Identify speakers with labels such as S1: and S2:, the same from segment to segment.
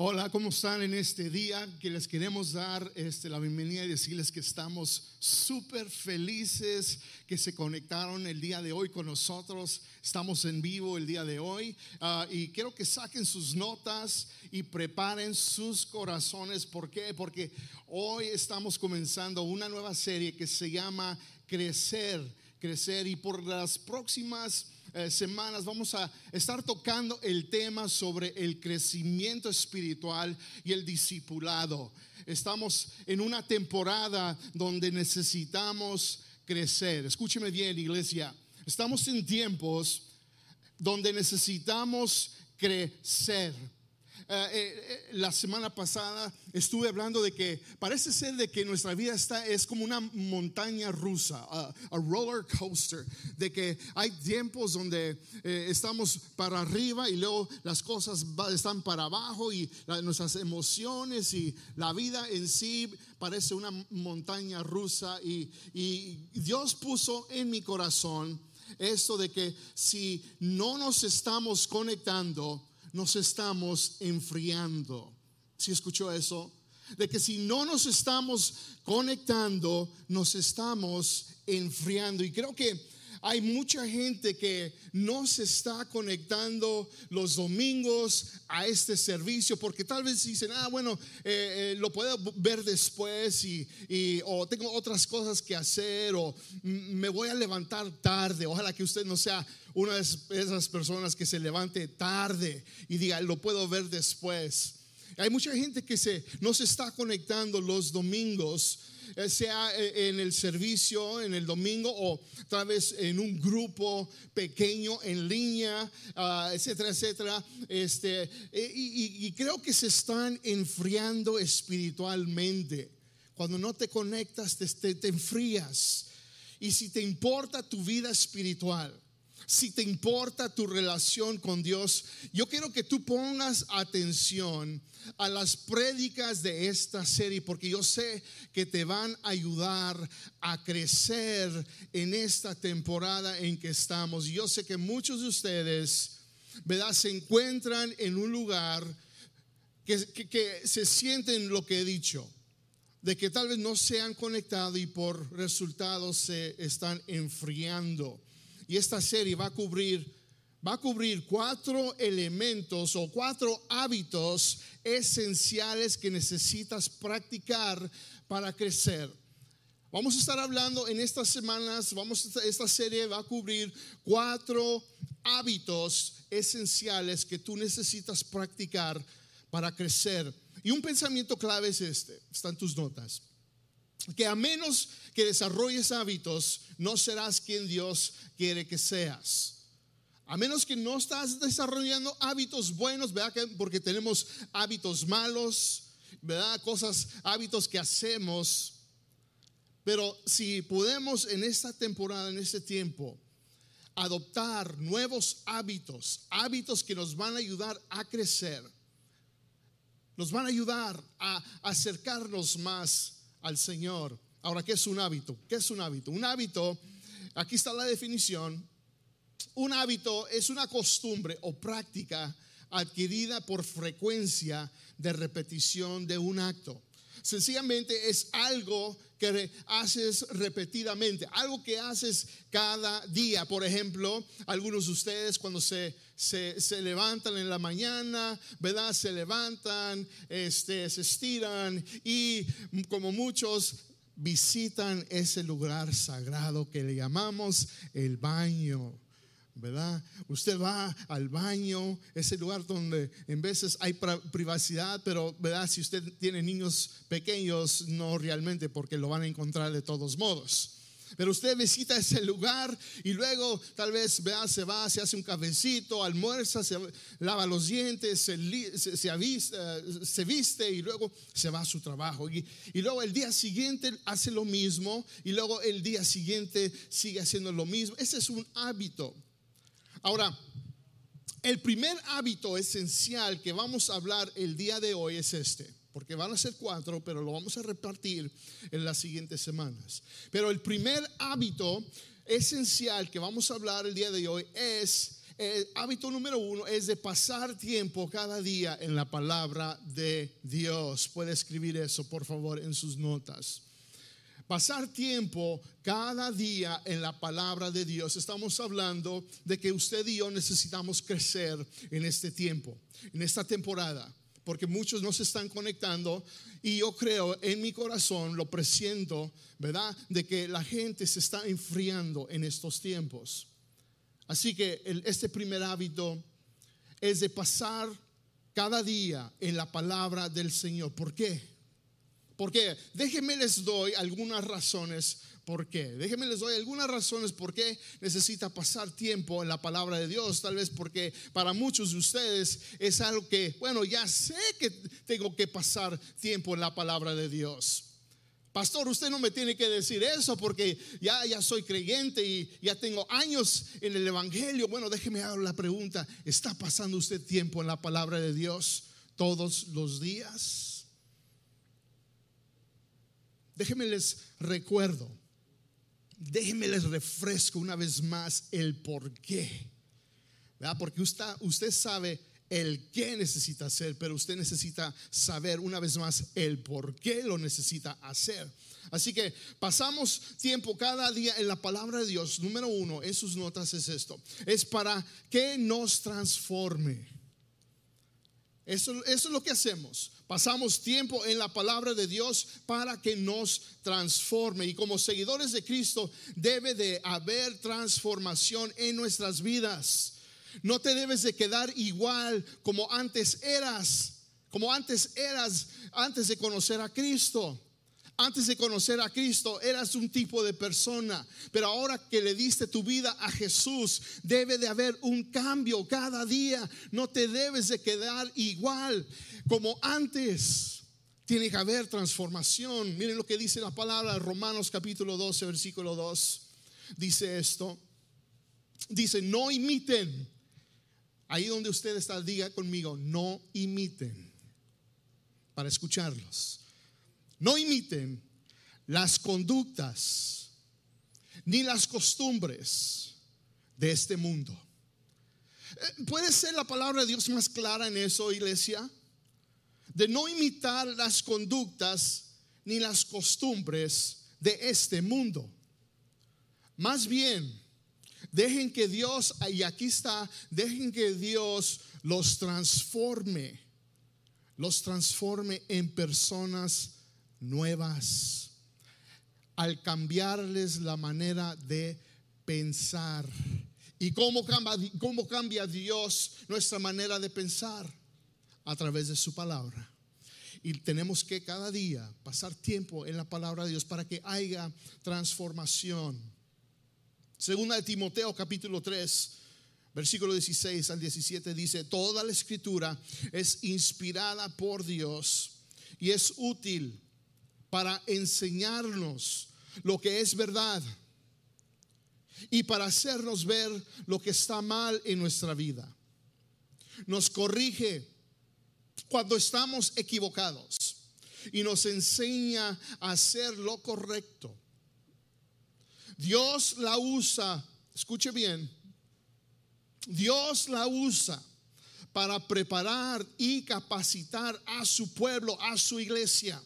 S1: Hola, ¿cómo están en este día? Que les queremos dar este, la bienvenida y decirles que estamos súper felices que se conectaron el día de hoy con nosotros. Estamos en vivo el día de hoy ah, y quiero que saquen sus notas y preparen sus corazones. ¿Por qué? Porque hoy estamos comenzando una nueva serie que se llama Crecer, Crecer y por las próximas eh, semanas vamos a estar tocando el tema sobre el crecimiento espiritual y el discipulado. Estamos en una temporada donde necesitamos crecer. Escúcheme bien, iglesia. Estamos en tiempos donde necesitamos crecer. Eh, eh, la semana pasada estuve hablando de que parece ser de que nuestra vida está es como una montaña rusa, a, roller coaster, de que hay tiempos donde eh, estamos para arriba y luego las cosas están para abajo y nuestras emociones y la vida en sí parece una montaña rusa y, y Dios puso en mi corazón esto de que si no nos estamos conectando nos estamos enfriando. ¿Si escuchó eso? De que si no nos estamos conectando, nos estamos enfriando. Y creo que hay mucha gente que no se está conectando los domingos a este servicio porque tal vez dicen, ah, bueno, eh, eh, lo puedo ver después y, o tengo otras cosas que hacer o me voy a levantar tarde. Ojalá que usted no sea una de esas personas que se levante tarde y diga, lo puedo ver después. Hay mucha gente que se, no se está conectando los domingos eh, sea eh, en el servicio, en el domingo o tal vez en un grupo pequeño en línea, ah, etcétera, etcétera. Este, eh, y, creo que se están enfriando espiritualmente. Cuando no te conectas, te, te enfrías. Y si te importa tu vida espiritual, si te importa tu relación con Dios, yo quiero que tú pongas atención a las prédicas de esta serie porque yo sé que te van a ayudar a crecer en esta temporada en que estamos. Yo sé que muchos de ustedes, ¿verdad? Se encuentran en un lugar que, que se sienten lo que he dicho de que tal vez no se han conectado y por resultados se están enfriando. Y esta serie va a cubrir va a cubrir cuatro elementos o cuatro hábitos esenciales que necesitas practicar para crecer. Vamos a estar hablando en estas semanas, vamos esta serie va a cubrir cuatro hábitos esenciales que tú necesitas practicar para crecer. Y un pensamiento clave es este, están tus notas, que a menos que desarrolles hábitos, no serás quien Dios quiere que seas. A menos que no estás desarrollando hábitos buenos, ¿verdad? Porque tenemos hábitos malos, ¿verdad? Cosas, hábitos que hacemos. Pero si podemos en esta temporada, en este tiempo, adoptar nuevos hábitos, hábitos que nos van a ayudar a crecer, nos van a ayudar a acercarnos más al Señor. Ahora, ¿qué es un hábito? ¿Qué es un hábito? Un hábito, aquí está la definición, un hábito es una costumbre o práctica adquirida por frecuencia de repetición de un acto. Sencillamente es algo que haces repetidamente, algo que haces cada día. Por ejemplo, algunos de ustedes cuando se, se, levantan en la mañana, ¿verdad? Se levantan, este, se estiran y como muchos visitan ese lugar sagrado que le llamamos el baño. ¿Verdad? Usted va al baño, ese lugar donde en veces hay privacidad, pero, ¿verdad? Si usted tiene niños pequeños, no realmente, porque lo van a encontrar de todos modos. Pero usted visita ese lugar y luego tal vez vea, se va, se hace un cafecito, almuerza, se lava los dientes, se, se, viste y luego se va a su trabajo. Y, y luego el día siguiente hace lo mismo y luego el día siguiente sigue haciendo lo mismo. Ese es un hábito. Ahora, el primer hábito esencial que vamos a hablar el día de hoy es este, porque van a ser cuatro, pero lo vamos a repartir en las siguientes semanas. Pero el primer hábito esencial que vamos a hablar el día de hoy es el hábito número uno es de pasar tiempo cada día en la palabra de Dios. Puede escribir eso, por favor, en sus notas. Pasar tiempo cada día en la palabra de Dios. Estamos hablando de que usted y yo necesitamos crecer en este tiempo, en esta temporada porque muchos no se están conectando y yo creo en mi corazón, lo presiento, ¿verdad? De que la gente se está enfriando en estos tiempos. Así que este primer hábito es de pasar cada día en la palabra del Señor. ¿Por qué? Porque déjenme les doy algunas razones por qué. Déjenme les doy algunas razones por qué necesita pasar tiempo en la palabra de Dios. Tal vez porque para muchos de ustedes es algo que, bueno, ya sé que tengo que pasar tiempo en la palabra de Dios. Pastor, usted no me tiene que decir eso porque ya, ya soy creyente y ya tengo años en el Evangelio. Bueno, déjeme hacer la pregunta. ¿Está pasando usted tiempo en la palabra de Dios todos los días? Déjenme les recuerdo, déjenme les refresco una vez más el por qué. Porque usted, usted sabe el qué necesita hacer, pero usted necesita saber una vez más el por qué lo necesita hacer. Así que pasamos tiempo cada día en la palabra de Dios. Número uno, en sus notas es esto. Es para que nos transforme. Eso, eso, es lo que hacemos. Pasamos tiempo en la palabra de Dios para que nos transforme. Y como seguidores de Cristo debe de haber transformación en nuestras vidas. No te debes de quedar igual como antes eras, como antes eras antes de conocer a Cristo. Antes de conocer a Cristo eras un tipo de persona, pero ahora que le diste tu vida a Jesús, debe de haber un cambio cada día. No te debes de quedar igual como antes. Tiene que haber transformación. Miren lo que dice la palabra Romanos capítulo 12, versículo 2. Dice esto. Dice, no imiten Ahí donde usted está, diga conmigo, no imiten para escucharlos. No imiten las conductas ni las costumbres de este mundo. Eh, ¿Puede ser la palabra de Dios más clara en eso, iglesia? De no imitar las conductas ni las costumbres de este mundo. Más bien, Dejen que Dios, y aquí está, dejen que Dios los transforme, los transforme en personas nuevas, al cambiarles la manera de pensar. ¿Y cómo cambia, cómo cambia Dios nuestra manera de pensar? A través de su palabra. Y tenemos que cada día pasar tiempo en la palabra de Dios para que haya transformación. Segunda de Timoteo capítulo 3, versículo 16 al 17 dice, toda la escritura es inspirada por Dios y es útil para enseñarnos lo que es verdad y para hacernos ver lo que está mal en nuestra vida. Nos corrige cuando estamos equivocados y nos enseña a hacer lo correcto. Dios la usa, escuche bien, Dios la usa para preparar y capacitar a su pueblo, a su iglesia,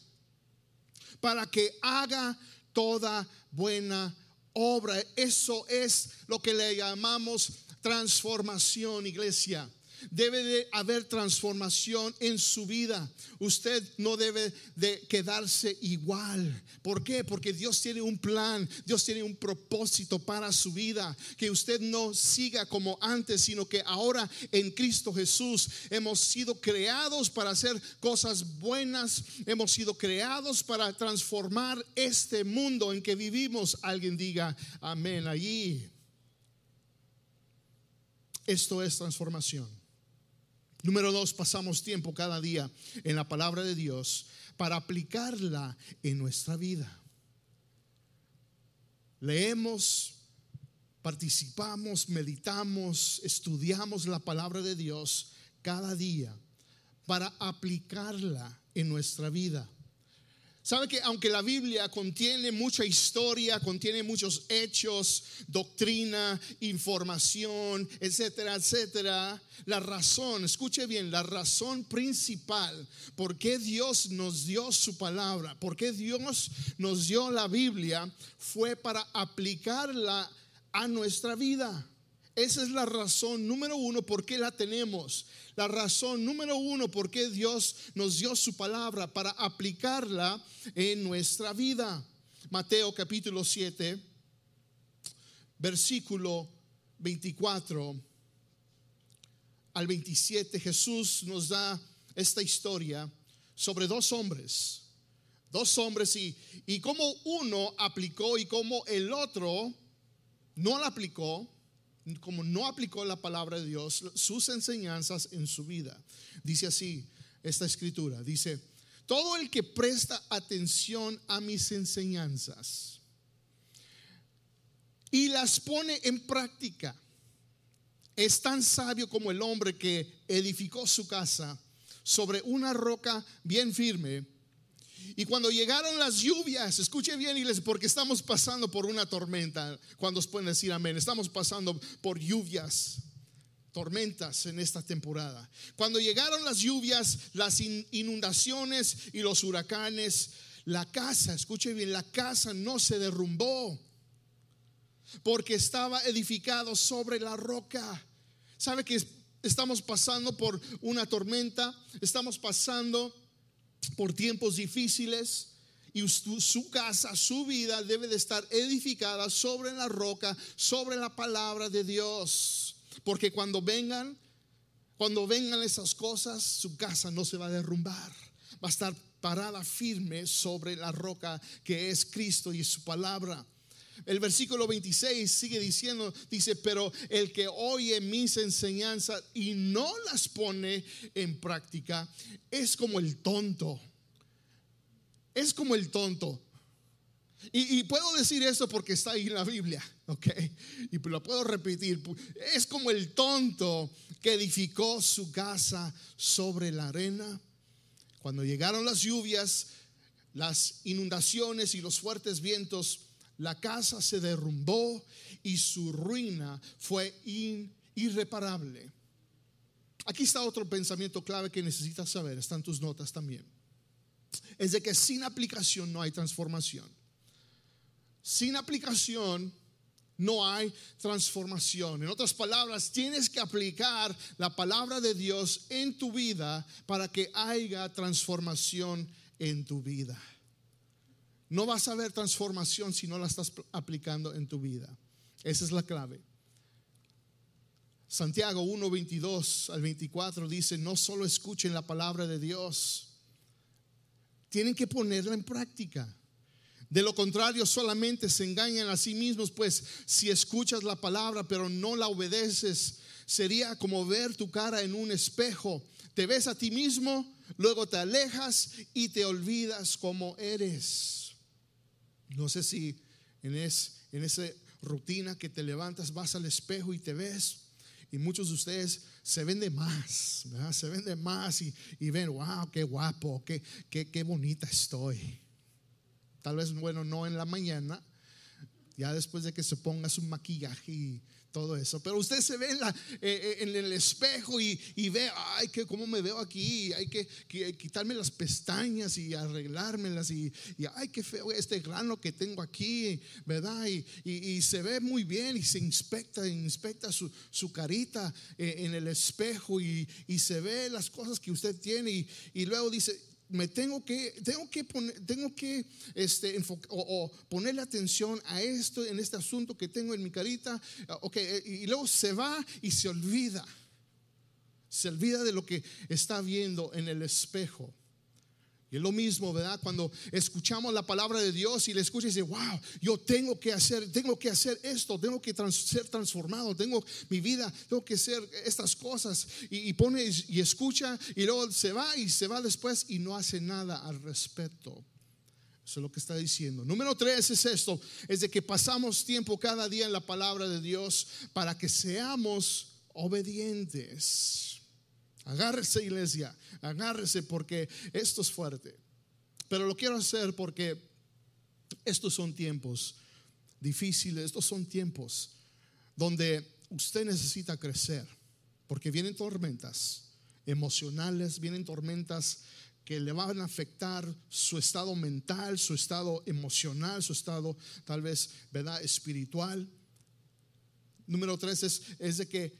S1: para que haga toda buena obra. Eso es lo que le llamamos transformación, iglesia. Debe de haber transformación en su vida. Usted no debe de quedarse igual. ¿Por qué? Porque Dios tiene un plan, Dios tiene un propósito para su vida. Que usted no siga como antes, sino que ahora en Cristo Jesús hemos sido creados para hacer cosas buenas. Hemos sido creados para transformar este mundo en que vivimos. Alguien diga amén allí. Esto es transformación. Número dos, pasamos tiempo cada día en la palabra de Dios para aplicarla en nuestra vida. Leemos, participamos, meditamos, estudiamos la palabra de Dios cada día para aplicarla en nuestra vida. Sabe que aunque la Biblia contiene mucha historia, contiene muchos hechos, doctrina, información, etcétera, etcétera, la razón, escuche bien, la razón principal por qué Dios nos dio su palabra, por qué Dios nos dio la Biblia, fue para aplicarla a nuestra vida. Esa es la razón número uno por qué la tenemos. La razón número uno por qué Dios nos dio su palabra para aplicarla en nuestra vida. Mateo capítulo 7, versículo 24 al 27, Jesús nos da esta historia sobre dos hombres. Dos hombres y, y cómo uno aplicó y cómo el otro no la aplicó como no aplicó la palabra de Dios, sus enseñanzas en su vida. Dice así esta escritura, dice, todo el que presta atención a mis enseñanzas y las pone en práctica, es tan sabio como el hombre que edificó su casa sobre una roca bien firme y cuando llegaron las lluvias, escuche bien, iglesia, porque estamos pasando por una tormenta. Cuando pueden decir amén? Estamos pasando por lluvias, tormentas en esta temporada. Cuando llegaron las lluvias, las inundaciones y los huracanes, la casa, escuche bien, la casa no se derrumbó porque estaba edificado sobre la roca. ¿Sabe que estamos pasando por una tormenta? Estamos pasando por tiempos difíciles y su casa, su vida debe de estar edificada sobre la roca, sobre la palabra de Dios. Porque cuando vengan, cuando vengan esas cosas, su casa no se va a derrumbar. Va a estar parada firme sobre la roca que es Cristo y su palabra. El versículo 26 sigue diciendo, dice, pero el que oye mis enseñanzas y no las pone en práctica es como el tonto. Es como el tonto. Y, puedo decir eso porque está ahí en la Biblia, ¿ok? Y lo puedo repetir. Es como el tonto que edificó su casa sobre la arena. Cuando llegaron las lluvias, las inundaciones y los fuertes vientos, la casa se derrumbó y su ruina fue irreparable. Aquí está otro pensamiento clave que necesitas saber, están tus notas también. Es de que sin aplicación no hay transformación. Sin aplicación no hay transformación. En otras palabras, tienes que aplicar la palabra de Dios en tu vida para que haya transformación en tu vida. No vas a ver transformación si no la estás aplicando en tu vida. Esa es la clave. Santiago 1, 22 al 24 dice, no solo escuchen la palabra de Dios, tienen que ponerla en práctica. De lo contrario, solamente se engañan a sí mismos, pues si escuchas la palabra pero no la obedeces, sería como ver tu cara en un espejo. Te ves a ti mismo, luego te alejas y te olvidas como eres. No sé si en, en esa rutina que te levantas, vas al espejo y te ves. Y muchos de ustedes se ven de más, se ven de más y, ven, wow, qué guapo, qué, qué, qué bonita estoy. Tal vez, bueno, no en la mañana, ya después de que se ponga su maquillaje y todo eso. Pero usted se ve en, la, eh, eh, en el espejo y, ve, ay, que cómo me veo aquí, hay que, quitarme las pestañas y arreglármelas y, y, ay, qué feo este grano que tengo aquí, ¿verdad? Y, se ve muy bien y se inspecta, inspecta su, su carita eh, en el espejo y, se ve las cosas que usted tiene y luego dice, me tengo que, tengo que poner, tengo que este, o, ponerle atención a esto, en este asunto que tengo en mi carita, okay, eh, y luego se va y se olvida, se olvida de lo que está viendo en el espejo. Y es lo mismo, ¿verdad? Cuando escuchamos la palabra de Dios y le escuchas y dice, wow, yo tengo que hacer, tengo que hacer esto, tengo que ser transformado, tengo mi vida, tengo que hacer estas cosas. Y, y, pone y escucha y luego se va y se va después y no hace nada al respecto. Eso es lo que está diciendo. Número tres es esto, es de que pasamos tiempo cada día en la palabra de Dios para que seamos obedientes. Agárrese iglesia, agárrese porque esto es fuerte. Pero lo quiero hacer porque estos son tiempos difíciles, estos son tiempos donde usted necesita crecer, porque vienen tormentas emocionales, vienen tormentas que le van a afectar su estado mental, su estado emocional, su estado tal vez, ¿verdad?, espiritual. Número tres es, es de que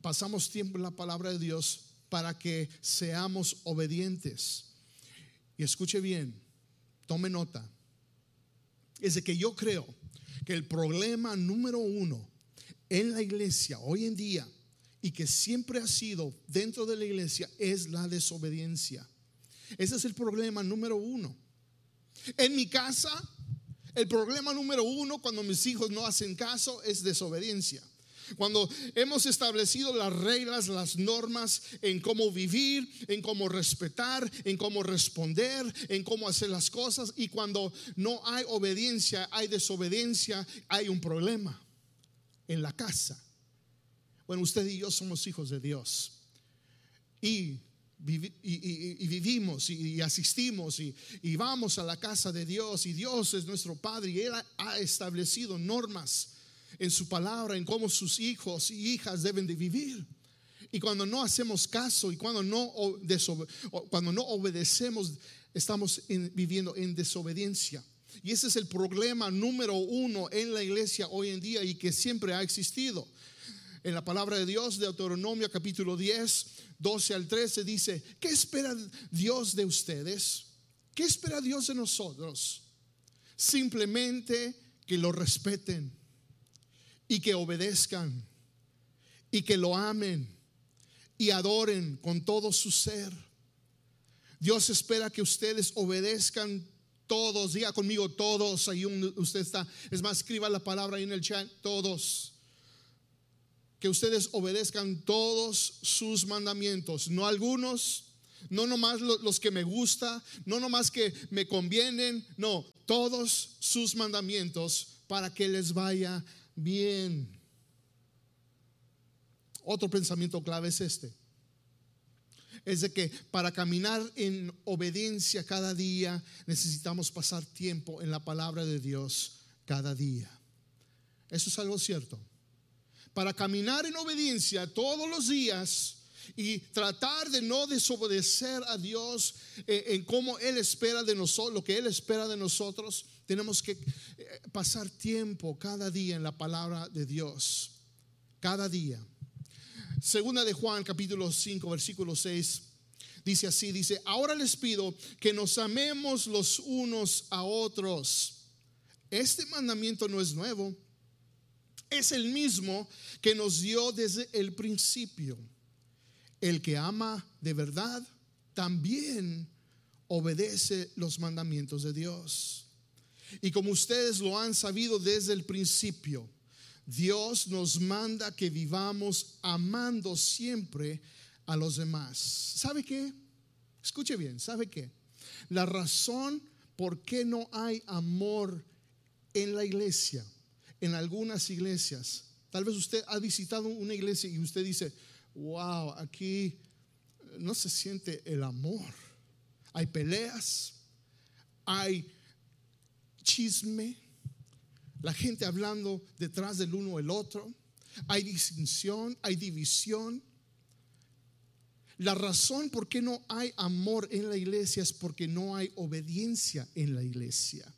S1: pasamos tiempo en la palabra de Dios para que seamos obedientes. Y escuche bien, tome nota. Es de que yo creo que el problema número uno en la iglesia hoy en día y que siempre ha sido dentro de la iglesia es la desobediencia. Ese es el problema número uno. En mi casa, el problema número uno cuando mis hijos no hacen caso es desobediencia. Cuando hemos establecido las reglas, las normas en cómo vivir, en cómo respetar, en cómo responder, en cómo hacer las cosas, y cuando no hay obediencia, hay desobediencia, hay un problema en la casa. Bueno, usted y yo somos hijos de Dios. Y y, vivimos y, asistimos y, vamos a la casa de Dios y Dios es nuestro Padre y Él ha, establecido normas en su palabra en cómo sus hijos y hijas deben de vivir. Y cuando no hacemos caso y cuando no, cuando no obedecemos, estamos viviendo en desobediencia. Y ese es el problema número uno en la iglesia hoy en día y que siempre ha existido. En la palabra de Dios, de Deuteronomio capítulo 10, 12 al 13 dice, ¿qué espera Dios de ustedes? ¿Qué espera Dios de nosotros? Simplemente que lo respeten y que obedezcan y que lo amen y adoren con todo su ser. Dios espera que ustedes obedezcan todos, diga conmigo todos, ahí usted está, es más, escriba la palabra ahí en el chat, todos. Que ustedes obedezcan todos sus mandamientos, no algunos, no nomás los que me gusta, no nomás que me convienen, no, todos sus mandamientos para que les vaya bien. Otro pensamiento clave es este. Es de que para caminar en obediencia cada día necesitamos pasar tiempo en la palabra de Dios cada día. Eso es algo cierto para caminar en obediencia todos los días y tratar de no desobedecer a Dios eh, en cómo Él espera de nosotros, lo que Él espera de nosotros, tenemos que eh, pasar tiempo cada día en la palabra de Dios, cada día. Segunda de Juan capítulo 5 versículo 6 dice así, dice, ahora les pido que nos amemos los unos a otros. Este mandamiento no es nuevo es el mismo que nos dio desde el principio. El que ama de verdad también obedece los mandamientos de Dios. Y como ustedes lo han sabido desde el principio, Dios nos manda que vivamos amando siempre a los demás. ¿Sabe qué? Escuche bien, ¿sabe qué? La razón por qué no hay amor en la iglesia en algunas iglesias. Tal vez usted ha visitado una iglesia y usted dice, wow, aquí no se siente el amor. Hay peleas, hay chisme, la gente hablando detrás del uno el otro, hay distinción, hay división. La razón por qué no hay amor en la iglesia es porque no hay obediencia en la iglesia.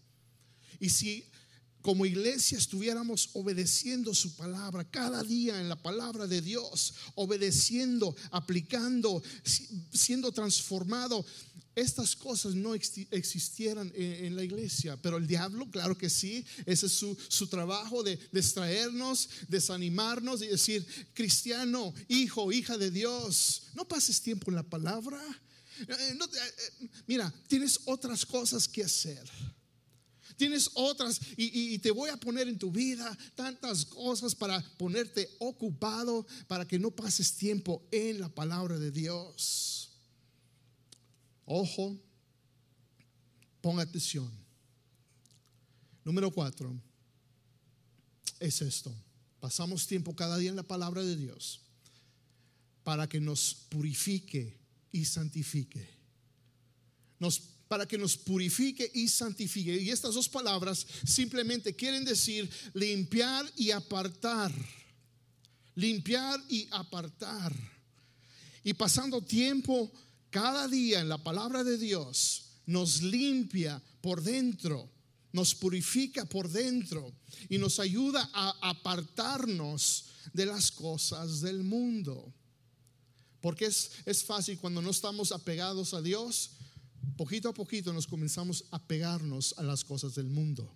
S1: Y si como iglesia estuviéramos obedeciendo su palabra cada día en la palabra de Dios, obedeciendo, aplicando, siendo transformado. Estas cosas no existieran en, la iglesia, pero el diablo, claro que sí, ese es su, su trabajo de distraernos, desanimarnos y decir, cristiano, hijo, hija de Dios, no pases tiempo en la palabra. Eh, eh, eh, mira, tienes otras cosas que hacer. Tienes otras y, te voy a poner en tu vida tantas cosas para ponerte ocupado, para que no pases tiempo en la palabra de Dios. Ojo, ponga atención. Número cuatro es esto. Pasamos tiempo cada día en la palabra de Dios para que nos purifique y santifique. nos, para que nos purifique y santifique. Y estas dos palabras simplemente quieren decir limpiar y apartar. Limpiar y apartar. Y pasando tiempo cada día en la palabra de Dios, nos limpia por dentro, nos purifica por dentro y nos ayuda a apartarnos de las cosas del mundo. Porque es, es fácil cuando no estamos apegados a Dios, poquito a poquito nos comenzamos a pegarnos a las cosas del mundo.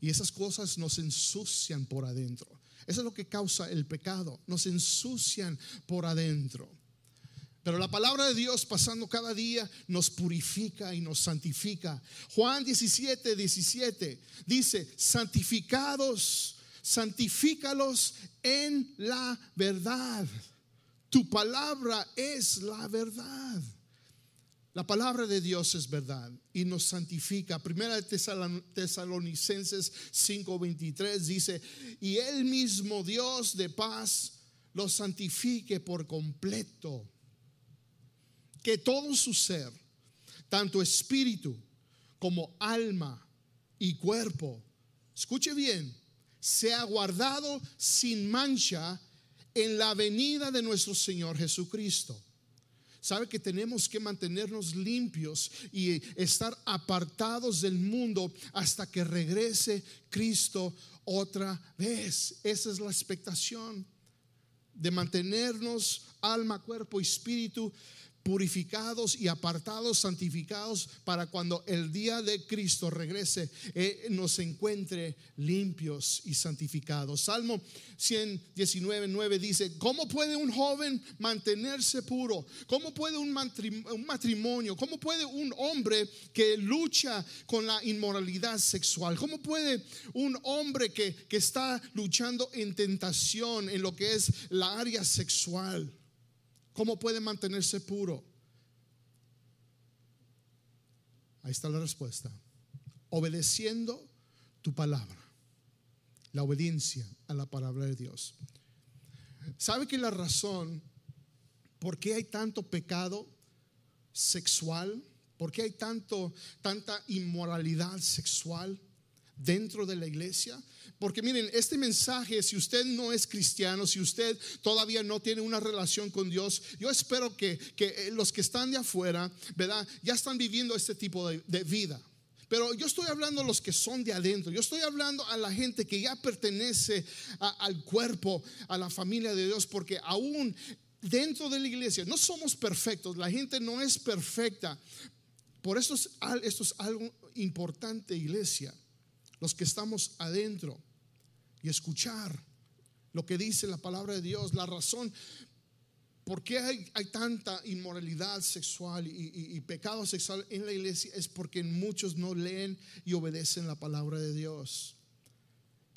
S1: Y esas cosas nos ensucian por adentro. Eso es lo que causa el pecado. Nos ensucian por adentro. Pero la palabra de Dios pasando cada día nos purifica y nos santifica. Juan 17, 17 dice, santificados, santifícalos en la verdad. Tu palabra es la verdad. La palabra de Dios es verdad y nos santifica. Primera de Tesalonicenses 5:23 dice, y el mismo Dios de paz los santifique por completo. Que todo su ser, tanto espíritu como alma y cuerpo, escuche bien, sea guardado sin mancha en la venida de nuestro Señor Jesucristo. Sabe que tenemos que mantenernos limpios y estar apartados del mundo hasta que regrese Cristo otra vez. Esa es la expectación de mantenernos alma, cuerpo y espíritu purificados y apartados, santificados, para cuando el día de Cristo regrese, eh, nos encuentre limpios y santificados. Salmo 119, 9 dice, ¿cómo puede un joven mantenerse puro? ¿Cómo puede un matrimonio? ¿Cómo puede un hombre que lucha con la inmoralidad sexual? ¿Cómo puede un hombre que, que está luchando en tentación en lo que es la área sexual? ¿Cómo puede mantenerse puro? Ahí está la respuesta. Obedeciendo tu palabra. La obediencia a la palabra de Dios. ¿Sabe que la razón por qué hay tanto pecado sexual? ¿Por qué hay tanto, tanta inmoralidad sexual dentro de la iglesia? Porque miren, este mensaje, si usted no es cristiano, si usted todavía no tiene una relación con Dios, yo espero que, eh, los que están de afuera, ¿verdad? Ya están viviendo este tipo de, vida. Pero yo estoy hablando a los que son de adentro. Yo estoy hablando a la gente que ya pertenece al cuerpo, a la familia de Dios, porque aún dentro de la iglesia no somos perfectos. La gente no es perfecta. Por eso esto es algo importante, iglesia. Los que estamos adentro y escuchar lo que dice la palabra de Dios, la razón por qué hay, hay tanta inmoralidad sexual y, pecado sexual en la iglesia es porque muchos no leen y obedecen la palabra de Dios.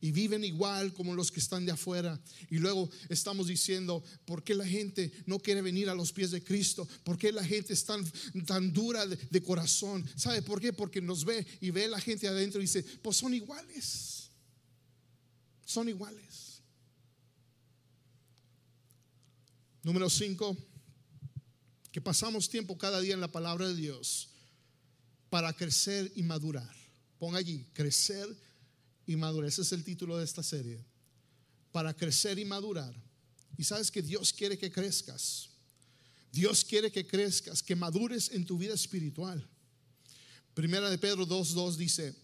S1: Y viven igual como los que están de afuera. Y luego estamos diciendo, ¿por qué la gente no quiere venir a los pies de Cristo? ¿Por qué la gente es tan, tan dura de, corazón? ¿Sabe por qué? Porque nos ve y ve la gente adentro y dice, pues son iguales son iguales. Número 5, que pasamos tiempo cada día en la palabra de Dios para crecer y madurar. Pon allí, crecer y madurar. Ese es el título de esta serie. Para crecer y madurar. Y sabes que Dios quiere que crezcas. Dios quiere que crezcas, que madures en tu vida espiritual. Primera de Pedro 2.2 dice,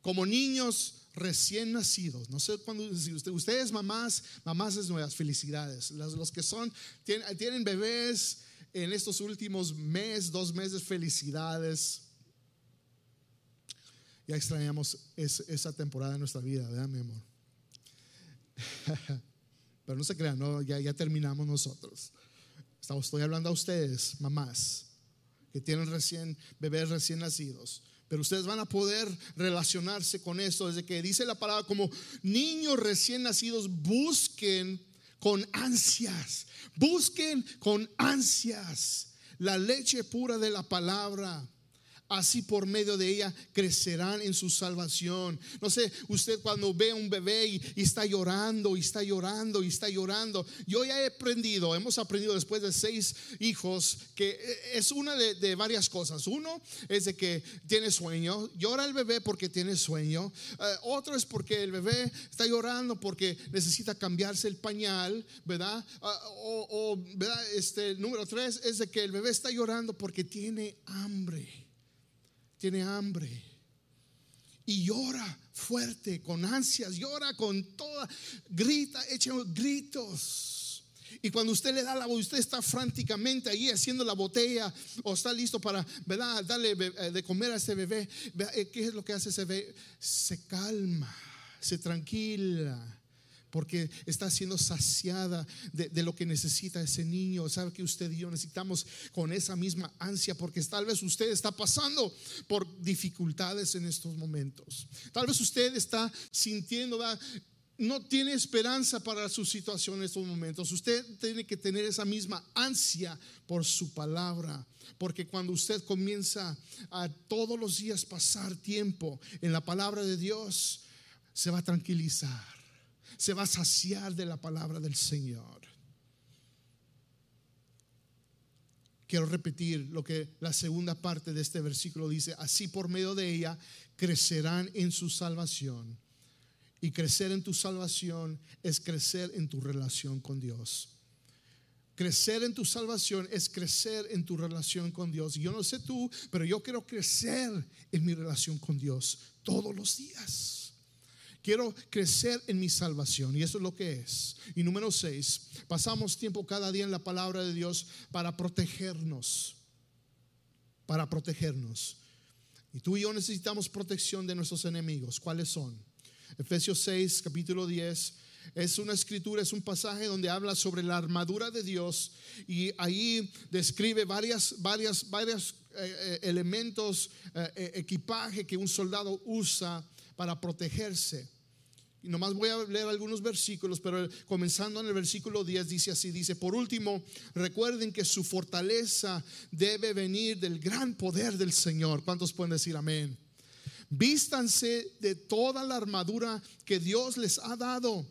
S1: como niños recién nacidos. No sé cuándo, si ustedes mamás, mamás es nuevas, felicidades. Los, que son, tienen, bebés en estos últimos meses, dos meses, felicidades. Ya extrañamos esa temporada de nuestra vida, ¿verdad, mi amor? Pero no se crean, no, ya, ya terminamos nosotros. Estoy hablando a ustedes, mamás, que tienen recién, bebés recién nacidos. Pero ustedes van a poder relacionarse con esto desde que dice la palabra como niños recién nacidos busquen con ansias, busquen con ansias la leche pura de la palabra así por medio de ella crecerán en su salvación. No sé, usted cuando ve a un bebé y, está llorando y está llorando y está llorando, yo ya he aprendido, hemos aprendido después de seis hijos que es una de, varias cosas. Uno es de que tiene sueño, llora el bebé porque tiene sueño. Eh, otro es porque el bebé está llorando porque necesita cambiarse el pañal, ¿verdad? Ah, o, o, ¿verdad? Este, número tres es de que el bebé está llorando porque tiene hambre tiene hambre y llora fuerte, con ansias, llora con toda, grita, echa gritos. Y cuando usted le da la usted está franticamente ahí haciendo la botella o está listo para, ¿verdad? Darle eh, de comer a ese bebé. Eh, ¿Qué es lo que hace ese bebé? Se calma, se tranquila porque está siendo saciada de, lo que necesita ese niño. Sabe que usted y yo necesitamos con esa misma ansia, porque tal vez usted está pasando por dificultades en estos momentos. Tal vez usted está sintiendo, no tiene esperanza para su situación en estos momentos. Usted tiene que tener esa misma ansia por su palabra. Porque cuando usted comienza a todos los días pasar tiempo en la palabra de Dios, se va a tranquilizar se va a saciar de la palabra del Señor. Quiero repetir lo que la segunda parte de este versículo dice, así por medio de ella crecerán en su salvación. Y crecer en tu salvación es crecer en tu relación con Dios. Crecer en tu salvación es crecer en tu relación con Dios. Yo no sé tú, pero yo quiero crecer en mi relación con Dios todos los días. Quiero crecer en mi salvación y eso es lo que es. Y número seis, pasamos tiempo cada día en la palabra de Dios para protegernos, para protegernos. Y tú y yo necesitamos protección de nuestros enemigos. ¿Cuáles son? Efesios 6, capítulo 10. Es una escritura, es un pasaje donde habla sobre la armadura de Dios y ahí describe varias, varias, varios eh, eh, elementos, eh, equipaje que un soldado usa para protegerse. Y nomás voy a leer algunos versículos, pero comenzando en el versículo 10 dice así, dice, por último, recuerden que su fortaleza debe venir del gran poder del Señor. ¿Cuántos pueden decir amén? Vístanse de toda la armadura que Dios les ha dado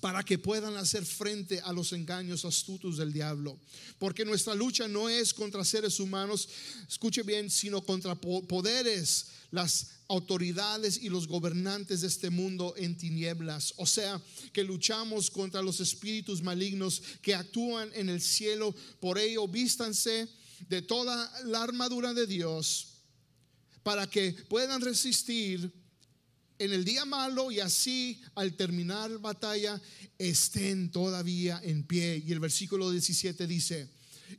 S1: para que puedan hacer frente a los engaños astutos del diablo. Porque nuestra lucha no es contra seres humanos, escuche bien, sino contra poderes, las autoridades y los gobernantes de este mundo en tinieblas. O sea, que luchamos contra los espíritus malignos que actúan en el cielo. Por ello, vístanse de toda la armadura de Dios para que puedan resistir en el día malo y así al terminar la batalla estén todavía en pie. Y el versículo 17 dice,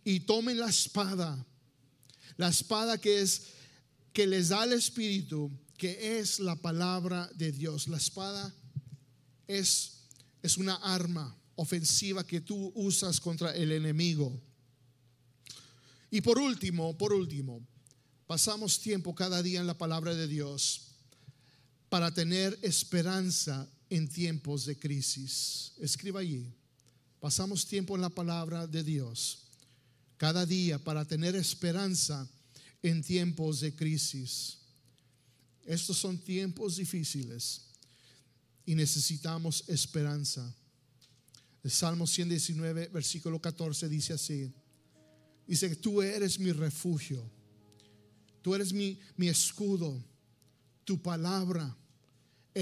S1: y tomen la espada, la espada que es que les da el Espíritu, que es la palabra de Dios. La espada es, es una arma ofensiva que tú usas contra el enemigo. Y por último, por último, pasamos tiempo cada día en la palabra de Dios para tener esperanza en tiempos de crisis. Escriba allí. Pasamos tiempo en la palabra de Dios cada día para tener esperanza en tiempos de crisis. Estos son tiempos difíciles y necesitamos esperanza. El Salmo 119, versículo 14 dice así. Dice que tú eres mi refugio, tú eres mi, mi escudo, tu palabra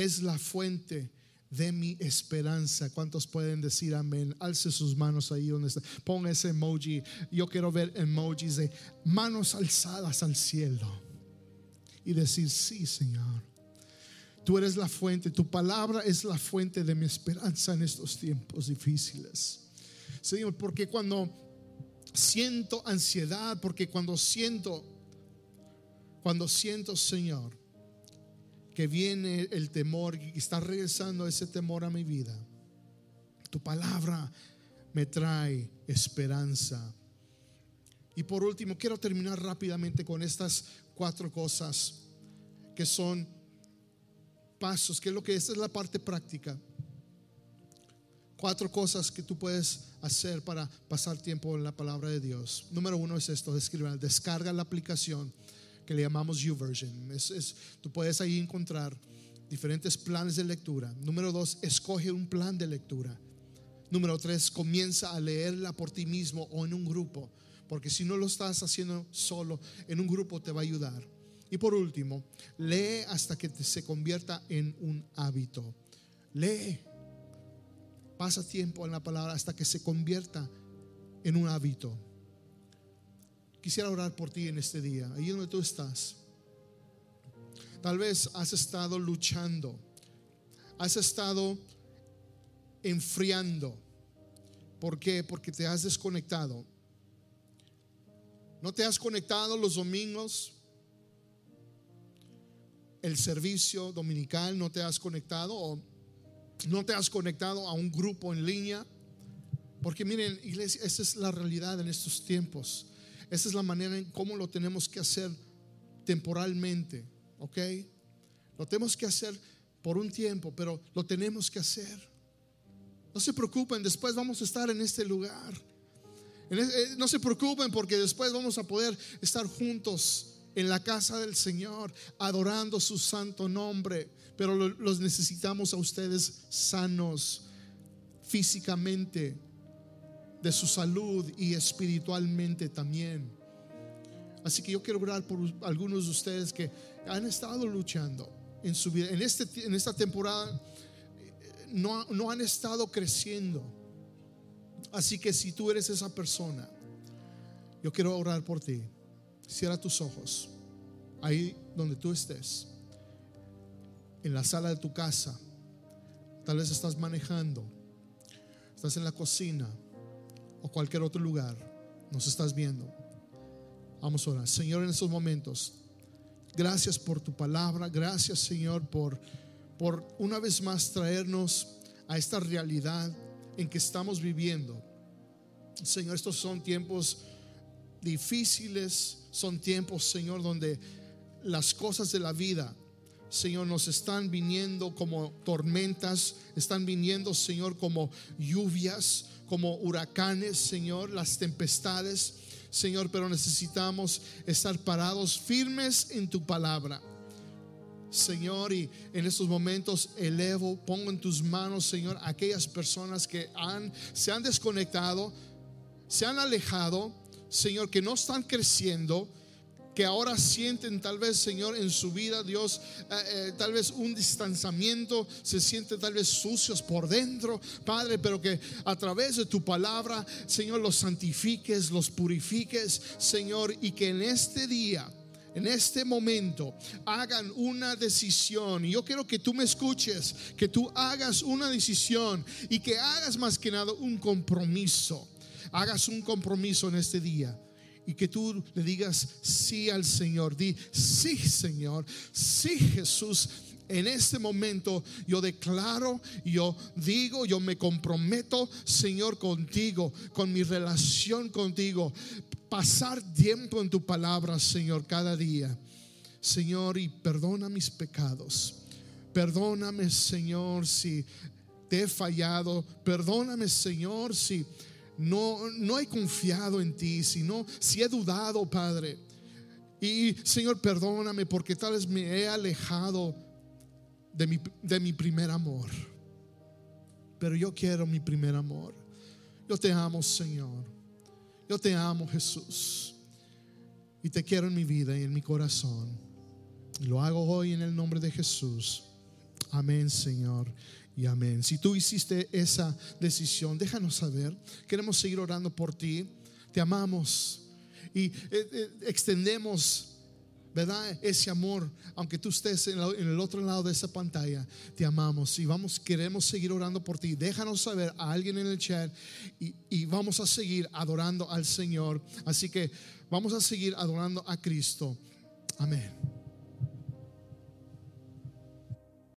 S1: es la fuente de mi esperanza. ¿Cuántos pueden decir amén? Alce sus manos ahí donde está. Ponga ese emoji. Yo quiero ver emojis de manos alzadas al cielo y decir, sí, Señor. Tú eres la fuente, tu palabra es la fuente de mi esperanza en estos tiempos difíciles. Señor, porque cuando siento ansiedad, porque cuando siento, cuando siento, Señor, que viene el temor y está regresando ese temor a mi vida. Tu palabra me trae esperanza. Y por último, quiero terminar rápidamente con estas cuatro cosas que son pasos, que es lo que esta es la parte práctica. Cuatro cosas que tú puedes hacer para pasar tiempo en la palabra de Dios. Número uno es esto, descarga la aplicación que le llamamos YouVersion. Es, es, tú puedes ahí encontrar diferentes planes de lectura. Número dos, escoge un plan de lectura. Número tres, comienza a leerla por ti mismo o en un grupo, porque si no lo estás haciendo solo, en un grupo te va a ayudar. Y por último, lee hasta que se convierta en un hábito. Lee. Pasa tiempo en la palabra hasta que se convierta en un hábito. Quisiera orar por ti en este día, ahí donde tú estás. Tal vez has estado luchando, has estado enfriando. ¿Por qué? Porque te has desconectado. No te has conectado los domingos, el servicio dominical, no te has conectado o no te has conectado a un grupo en línea. Porque miren, iglesia, esa es la realidad en estos tiempos. Esa es la manera en cómo lo tenemos que hacer temporalmente, ¿ok? Lo tenemos que hacer por un tiempo, pero lo tenemos que hacer. No se preocupen, después vamos a estar en este lugar. Eh, no se preocupen porque después vamos a poder estar juntos en la casa del Señor, adorando su santo nombre. Pero los necesitamos a ustedes sanos físicamente, de su salud y espiritualmente también. Así que yo quiero orar por algunos de ustedes que han estado luchando en su vida. En, este, en esta temporada eh, no, no han estado creciendo. Así que si tú eres esa persona, yo quiero orar por ti. Cierra tus ojos. Ahí donde tú estés. En la sala de tu casa. Tal vez estás manejando. Estás en la cocina o cualquier otro lugar, nos estás viendo. Vamos a orar. Señor, en estos momentos, gracias por tu palabra, gracias Señor por, por una vez más traernos a esta realidad en que estamos viviendo. Señor, estos son tiempos difíciles, son tiempos, Señor, donde las cosas de la vida, Señor, nos están viniendo como tormentas, están viniendo, Señor, como lluvias, como huracanes, Señor, las tempestades, Señor, pero necesitamos estar parados firmes en tu palabra. Señor, y en estos momentos elevo, pongo en tus manos, Señor, aquellas personas que han, se han desconectado, se han alejado, Señor, que no están creciendo, que ahora sienten tal vez, Señor, en su vida, Dios, eh, eh, tal vez un distanciamiento, se sienten tal vez sucios por dentro, Padre, pero que a través de tu palabra, Señor, los santifiques, los purifiques, Señor, y que en este día, en este momento hagan una decisión. Y yo quiero que tú me escuches, que tú hagas una decisión y que hagas más que nada un compromiso. Hagas un compromiso en este día y que tú le digas sí al Señor. Di, sí Señor, sí Jesús. En este momento yo declaro, yo digo, yo me comprometo, Señor, contigo, con mi relación contigo. Pasar tiempo en tu palabra, Señor, cada día. Señor, y perdona mis pecados. Perdóname, Señor, si te he fallado. Perdóname, Señor, si no, no he confiado en ti, sino si he dudado, Padre. Y Señor, perdóname porque tal vez me he alejado de mi, de mi primer amor. Pero yo quiero mi primer amor. Yo te amo, Señor. Yo te amo, Jesús. Y te quiero en mi vida y en mi corazón. Y lo hago hoy en el nombre de Jesús. Amén, Señor y amén. Si tú hiciste esa decisión, déjanos saber. Queremos seguir orando por ti. Te amamos y eh, eh, extendemos, ¿verdad? Ese amor, aunque tú estés en, el otro lado de esa pantalla, te amamos y vamos, queremos seguir orando por ti. Déjanos saber a alguien en el chat y, y vamos a seguir adorando al Señor. Así que vamos a seguir adorando a Cristo. Amén.